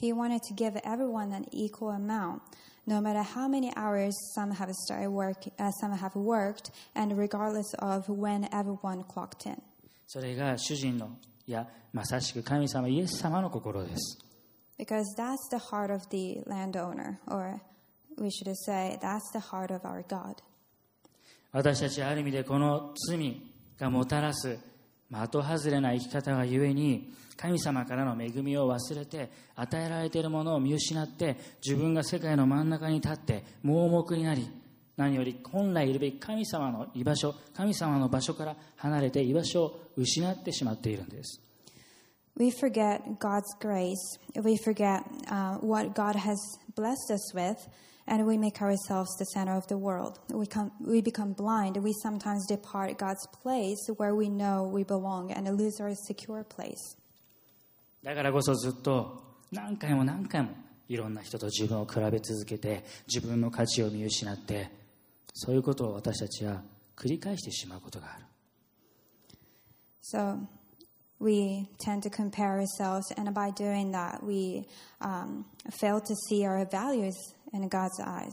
He wanted to give everyone an equal amount, no matter how many hours some have started work, uh, some have worked, and regardless of when everyone clocked in. それが主人のいやまさしく神様イエス様の心です Because that's the heart of the landowner, or we should say, that's the heart of our God. 私たちはある意味でこの罪がもたらす 的外れな生き方がゆえに神様からの恵みを忘れて与えられているものを見失って自分が世界の真ん中に立って盲目になり何より本来いるべき神様の居場所神様の場所から離れて居場所を失ってしまっているんです We forget God's grace. We forget uh, what God has blessed us with, and we make ourselves the center of the world. We, come, we become blind. We sometimes depart God's place where we know we belong and lose our secure place. だからこそずっと何回も何回もいろんな人と自分を比べ続けて自分の価値を見失ってそういうことを私たちは繰り返してしまうことがある So we tend to compare ourselves, and by doing that, we um, fail to see our values in God's eyes.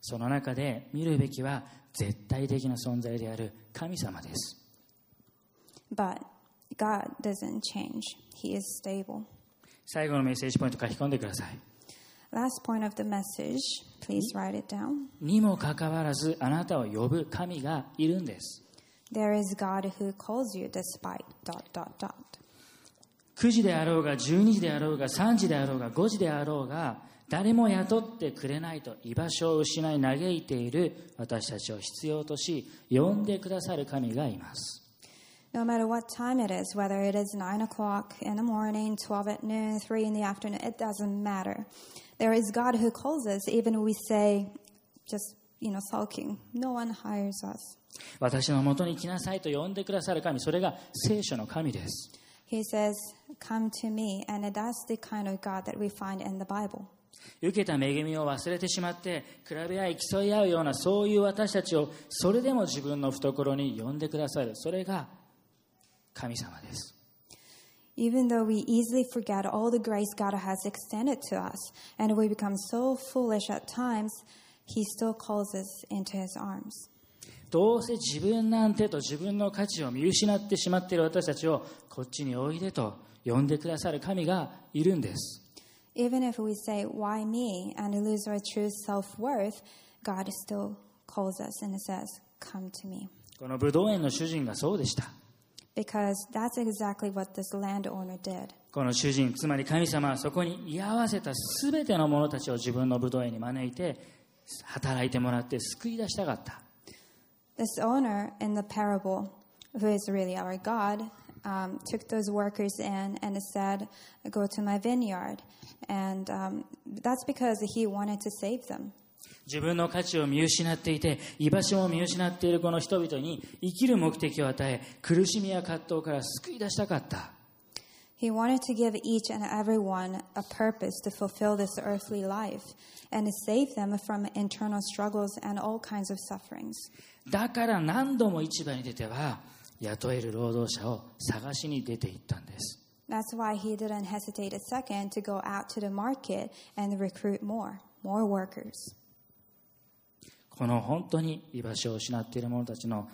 その中で見るべきは絶対的な存在である神様です But God doesn't change, He is stable. 最後のメッセージポイント書き込んでください Last point of the message, please write it down. にもかかわらずあなたを呼ぶ神がいるんです There is God who calls you despite dot dot dot. 9時であろうが12時であろうが3時であろうが5時であろうが誰も雇ってくれないと居場所を失い嘆いている私たちを必要とし呼んでくださる神がいます No matter what time it is, whether it is 9 o'clock in the morning, 12 at noon, 3 in the afternoon, it doesn't matter. There is God who calls us, even we say, just, you know, sulking. No one hires us. 私のもとに来なさいと呼んでくださる神それが聖書の神です He says, Come to me. And that's the kind of God that we find in the Bible. 受けた恵みを忘れてしまって比べ合い競い合うようなそういう私たちをそれでも自分の懐に呼んでくださる。それが神様です。Even though we easily forget all the grace God has extended to us, and we become so foolish at times, He still calls us into His arms. どうせ自分なんてと自分の価値を見失ってしまっている私たちをこっちにおいでと呼んでくださる神がいるんです Even if we say, Why me? and lose our true self worth, God still calls us and says, Come to me. このブドウ園の主人がそうでした Because that's exactly what this landowner did. この主人つまり神様はそこに居合わせた全ての者たちを自分のブドウ園に招いて働いてもらって救い出したかった This owner in the parable, who is really our God, um, took those workers in and said, Go to my vineyard. And um, that's because he wanted to save them. 自分の価値を見失っていて居場所も見失っているこの人々に生きる目的を与え苦しみや葛藤から救い出したかった He wanted to give each and every one a purpose to fulfill this earthly life and to save them from internal struggles and all kinds of sufferings. だから何度も市場に出ては雇える労働者を探しに出て行ったんです That's why he didn't hesitate a second to go out to the market and recruit more, more workers. この本当に居場所を失っている者たちの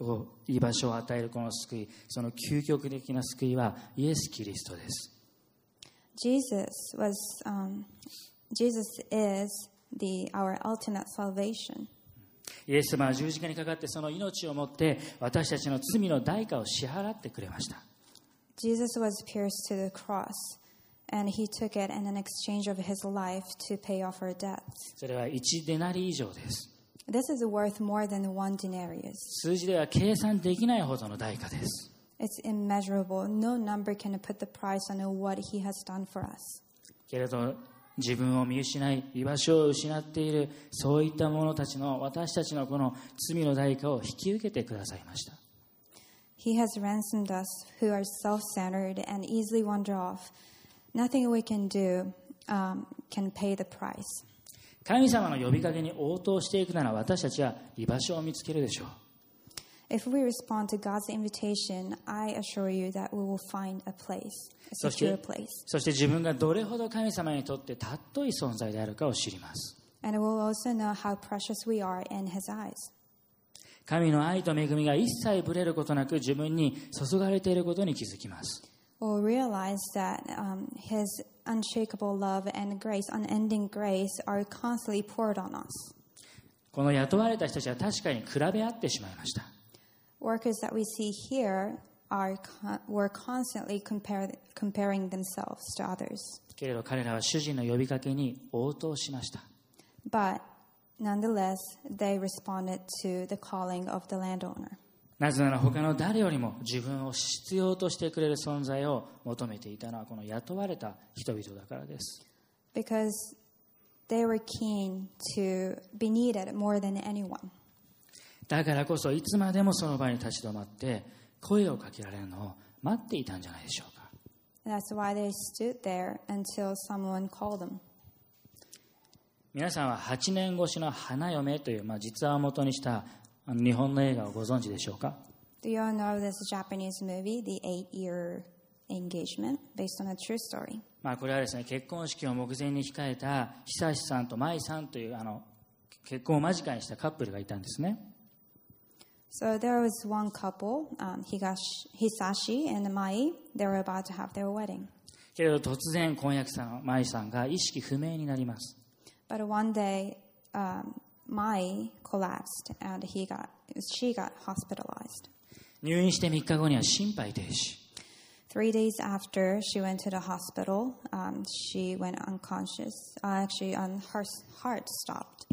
を居場所を与えるこの救いその究極的な救いはイエス・キリストです Jesus was, um, Jesus is the, our ultimate salvation. イエス様は十字架にかかってその命をもって私たちの罪の代価を支払ってくれました Jesus was pierced to the cross, and he took it in an exchange of his life to pay off our debts. それは1デナリ以上です This is worth more than one denarius. 数字では計算できないほどの代価です It's immeasurable. No number can put the price on what he has done for us. けれど自分を見失い居場所を失っているそういった者たちの私たちのこの罪の代価を引き受けてくださいました He has ransomed us who are self centered and easily wander off. Nothing we can do um, can pay the price. 神様の呼びかけに応答していくなら私たちは居場所を見つけるでしょう If we respond to God's invitation, I assure you that we will find a place, a そして secure place. そして自分がどれほど神様にとって尊い存在であるかを知ります And we'll also know how precious we are in His eyes. 神の愛と恵みが一切ぶれることなく自分に注がれていることに気づきます We'll realize that um, His unshakable love and grace, unending grace, are constantly poured on us. この雇われた人たちは確かに比べ合ってしまいました Workers that we see here are were constantly compare- comparing themselves to others. けれど彼らは主人の呼びかけに応答しました But nonetheless, they responded to the calling of the landowner. なぜなら他の誰よりも自分を必要としてくれる存在を求めていたのはこの雇われた人々だからです because they were keen to be needed more than anyone. だからこそいつまでもその場に立ち止まって声をかけられるのを待っていたんじゃないでしょうか That's why they stood there until someone called them. 皆さんは8年越しの花嫁という、まあ、実話を元にした日本の映画をご存知でしょうか Do you all know this Japanese movie, The Eight Year Engagement, based on a true story? まあ、これはですね結婚式を目前に控えた久志さんと舞さんというあの結婚を間近にしたカップルがいたんですね So there was one couple, um, Higashi, Hisashi and Mai. They were about to have their wedding. けれど突然婚約者の舞さんが意識不明になります But one day, um, Mai collapsed and he got, she got hospitalized. 入院して3日後には心肺停止 Three days after she went to the hospital, um, she went unconscious. Uh, actually, um, her s- heart stopped.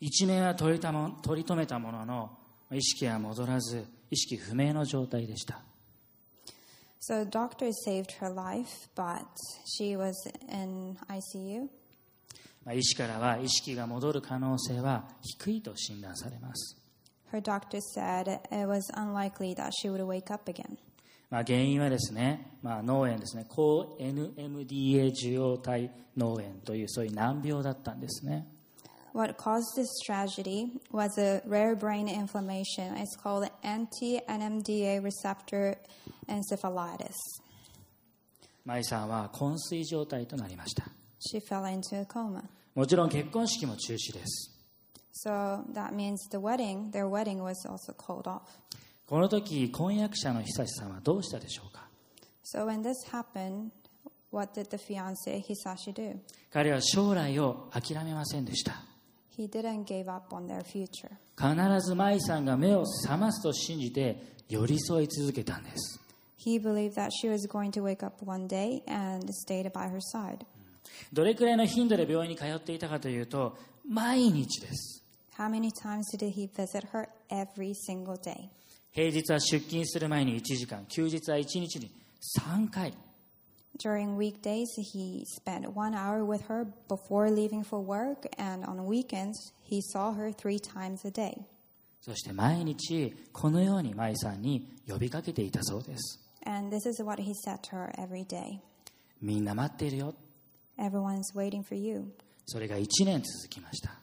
一命は取りたも取り留めたものの意識は戻らず意識不明の状態でした So doctors saved her life, but she was in ICU. まあ医師からは意識が戻る可能性は低いと診断されます Her doctor said it was unlikely that she would wake up again. まあ、原因はですね、まあ、脳炎ですね高 NMDA 受容体脳炎というそういう難病だったんですね What caused this tragedy was a rare brain inflammation. It's called anti-NMDA receptor encephalitis. 舞さんは昏睡状態となりました She fell into a coma. もちろん結婚式も中止です So that means the wedding, their wedding was also called off. この時婚約者の久志さんはどうしたでしょうか So when this happened, what did the fiance Hisashi do? 彼は将来を諦めませんでした He didn't give up on their future. 必ず舞さんが目を覚ますと信じて寄り添い続けたんです He believed that she was going to wake up one day and stayed by her side. どれくらいの頻度で病院に通っていたかというと毎日です How many times did he visit her? Every single day. 平日は出勤する前に1時間休日は1日に3回 During weekdays, he spent one hour with her before leaving for work, and on weekends, he saw her three times a day. そして毎日このように舞さんに呼びかけていたそうです And this is what he said to her every day みんな待っているよ Everyone's waiting for you. それが1年続きました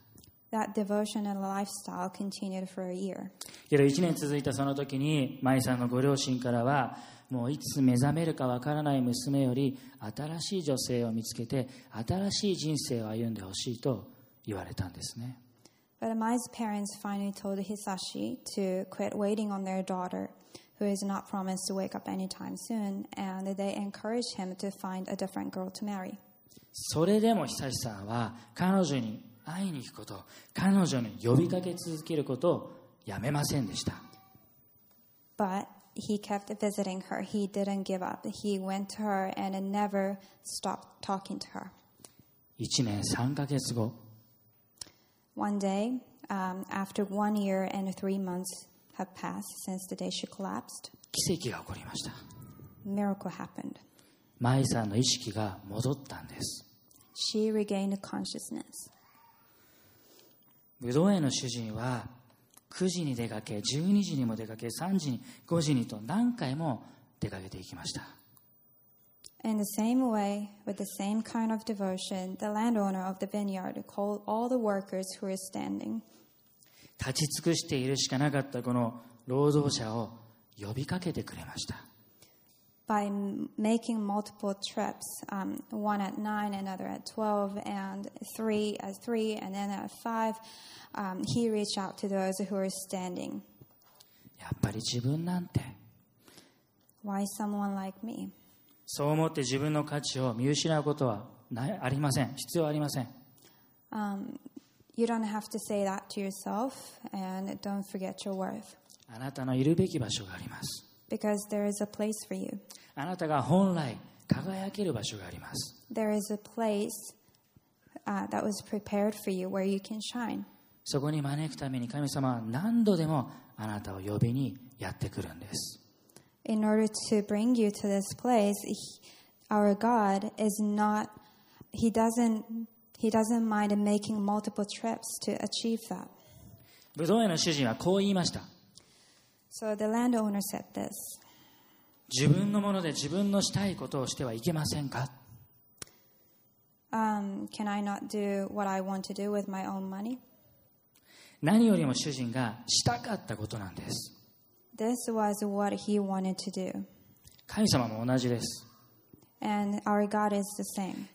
That devotion and lifestyle continued for a year. けど1年続いたその時に舞さんのご両親からはもういつ目覚めるかわからない娘より新しい女性を見つけて新しい人生を歩んでほしいと言われたんですね But Mai's parents finally told Hisashi to quit waiting on their daughter, who is not promised to wake up anytime soon, and they encouraged him to find a different girl to marry. それでも久志さんは彼女に会いに行くこと彼女に呼びかけ続けることをやめませんでした But he kept visiting her. He didn't give up. He went to her and never stopped talking to her. 1年3ヶ月後 One day, um, after one year and three months have passed since the day she collapsed, 奇跡が起こりました miracle happened. マイさんの意識が戻ったんです She regained consciousness. 武道園の主人は9時に出かけ12時にも出かけ3時に5時にと何回も出かけていきました In the same way, with the same kind of devotion, the landowner of the vineyard called all the workers who were standing. 立ち尽くしているしかなかったこの労働者を呼びかけてくれました by m- making multiple trips, um, one at 9, another at 12, and 3 at 3, and then at 5, um, he reached out to those who were standing. やっぱり自分なんて Why someone like me? そう思って自分の価値を見失うことはないありません必要ありません Um, you don't have to say that to yourself, and don't forget your worth, あなたのいるべき場所があります because there is a place for you. あなたが本来輝ける場所があります There is a place uh, that was prepared for you where you can shine. そこに招くために神様は何度でもあなたを呼びにやってくるんです in order to bring you to this place he, our god is not he doesn't he doesn't mind making multiple trips to achieve that 武道園の主人はこう言いました 自分のもので自分のしたいことをしてはいけませんか、何よりも主人がしたかったことなんです。神様も同じです。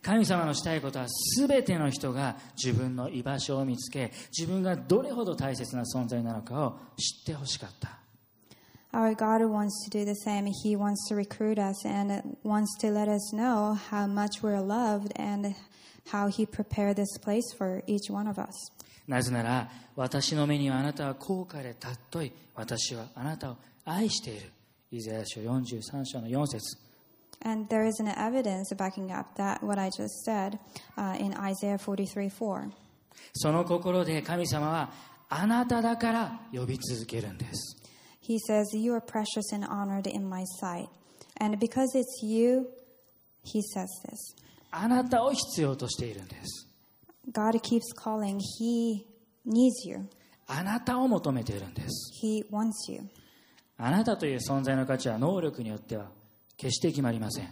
神様のしたいことはすべての人が自分の居場所を見つけ、自分がどれほど大切な存在なのかを知ってほしかった。Our God wants to do the same. He wants to recruit us and wants to let us know how much we're loved and how He prepared this place for each one of us. なぜなら私の目にはあなたは高価で尊い私はあなたを愛しているイザヤ書43章の4節 And there is an evidence backing up that what I just said uh, in Isaiah 43 4. その心で神様はあなただから呼び続けるんです He says, You are precious and honored in my sight. And because it's you, He says this. あなたを必要としているんです God keeps calling. He needs you, あなたを求めているんです He wants you. あなたという存在の価値は能力によっては決して決まりません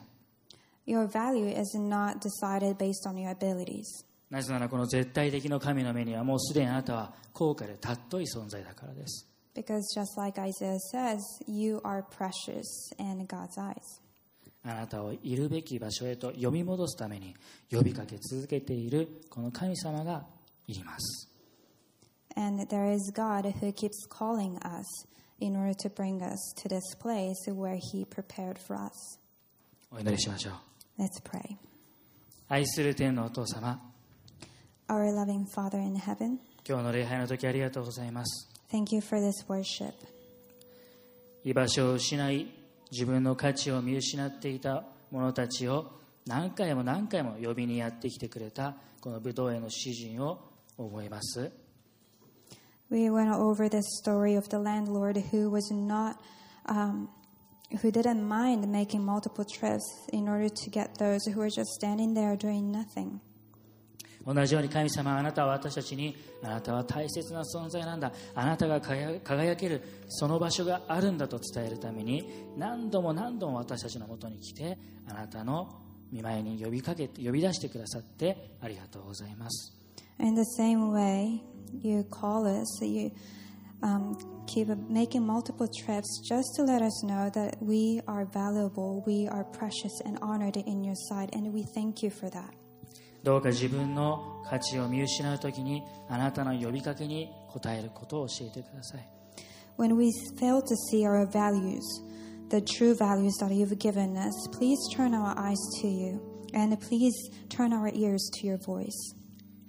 Your value is not decided based on your abilities. なぜならこの絶対的の神の目にはもうすでにあなたは高価で尊い存在だからです Because just like Isaiah says, you are precious in God's eyes. あなたをいるべき場所へと呼び戻すために呼びかけ続けているこの神様がいります And there is God who keeps calling us in order to bring us to this place where He prepared for us. お祈りしましょう Let's pray. 愛する天のお父様 Our loving Father in heaven, 今日の礼拝の時ありがとうございます thank you for this worship. 居場所を失い自分の価値を見失っていた者たちを何回も何回も呼びにやってきてくれたこの武道への主人を覚えます We went over the story of the landlord who was not, um, who didn't mind making multiple trips in order to get those who were just standing there doing nothing. 同じように神様あなたは私たちにあなたは大切な存在なんだあなたが輝けるその場所があるんだと伝えるために何度も何度も私たちのもとに来てあなたの見舞いに呼びかけて呼び出してくださってありがとうございます In the same way, you call us, you um, keep making multiple trips just to let us know that we are valuable, we are precious and honored in your sight, and we thank you for that. どうか自分の価値を見失う時にあなたの呼びかけに応えることを教えてください When we fail to see our values, the true values that you've given us, please turn our eyes to you and please turn our ears to your voice.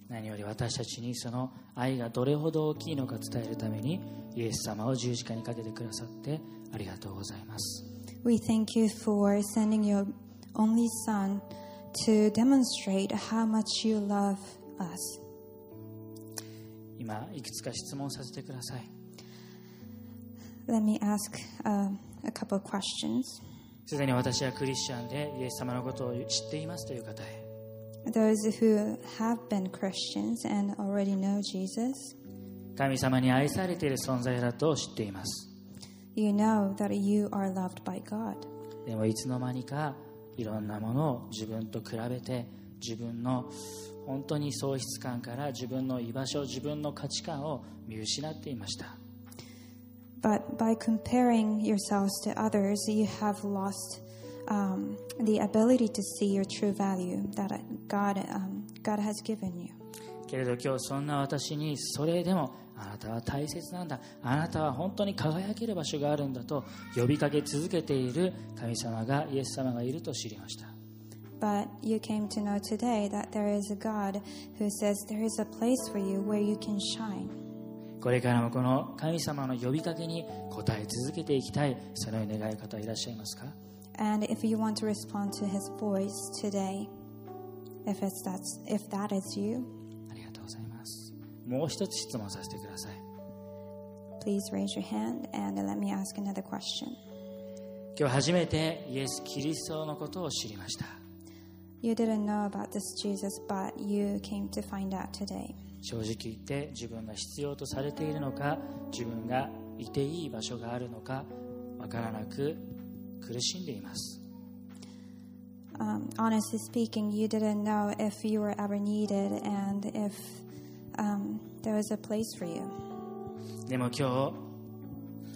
何より私たちにその愛がどれほど大きいのか伝えるためにイエス様を十字架にかけてくださってありがとうございます We thank you for sending your only Son to demonstrate how much you love us. 今いくつか質問させてください Let me ask uh, a couple of questions. すでに私はクリスチャンでイエス様のことを知っていますという方へ Those who have been Christians and already know Jesus, 神様に愛されている存在だと知っています you know that you are loved by God. でもいつの間にかいろんなものを自分と比べて自分の本当に喪失感から自分の居場所自分の価値観を見失っていました But by comparing yourselves to others, you have lost um, the ability to see your true value that God, um, God has given you. けれど今日そんな私にそれでもあなたは大切なんだあなたは本当に輝ける場所があるんだと呼びかけ続けている神様がイエス様がいると知りました But you came to know today that there is a God who says there is a place for you where you can shine. これからもこの神様の呼びかけに応え続けていきたいそのように願い方いらっしゃいますか And if you want to respond to his voice today, if, it's that's, if that is you, もう一つ質問させてください please raise your hand and let me ask another question. 今日初めてイエス・キリストのことを知りました You didn't know about this Jesus, but you came to find out today. 正直言って自分が必要とされているのか自分がいていい場所があるのかわからなく苦しんでいます Um, honestly speaking, you didn't know if you were ever needed and if um, there was a place for you. でも今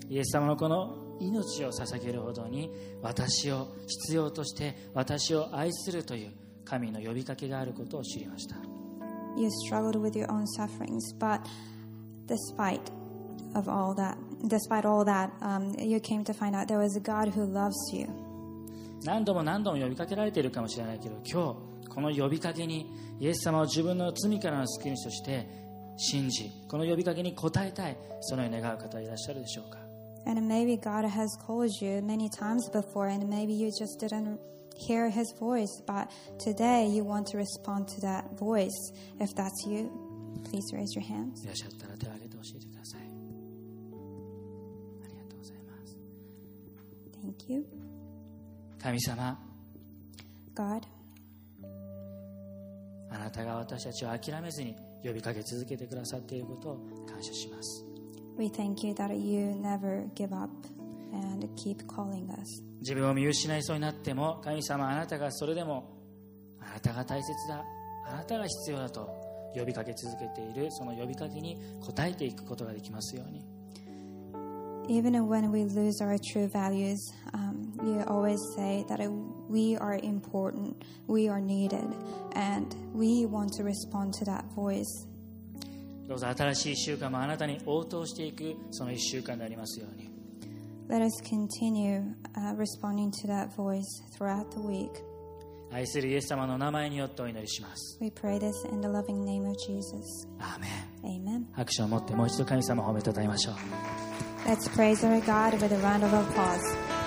日イエス様のこの命を捧げるほどに私を必要として私を愛するという神の呼びかけがあることを知りました You struggled with your own sufferings, but despite of all that, despite all that, um, you came to find out there was a God who loves you. 何度も何度も呼びかけられているかもしれないけど今日この呼びかけにイエス様を自分の罪からの救い主として信じこの呼びかけに応えたいそのように願う方いらっしゃるでしょうか And maybe God has called you many times before, and maybe you just didn't hear His voice. But today you want to respond to that voice. If that's you, please raise your hands. いらっしゃったら手を挙げて教えてくださいありがとうございます Thank you. 神様 God, あなたが私たちを諦めずに呼びかけ続けてくださっていることを感謝します we thank you that you never give up and keep calling us. 自分を見失いそうになっても神様あなたがそれでもあなたが大切だあなたが必要だと呼びかけ続けているその呼びかけに応えていくことができますように Even when we lose our true values, um, you always say that we are important, we are needed, and we want to respond to that voice. どうぞ新しい1週間もあなたに応答していくその1週間でありますように Let us continue uh, responding to that voice throughout the week. 愛するイエス様の名前によってお祈りします We pray this in the loving name of Jesus. アーメン Amen. 拍手を持ってもう一度神様を褒めたたえましょう Let's praise our God with a round of applause.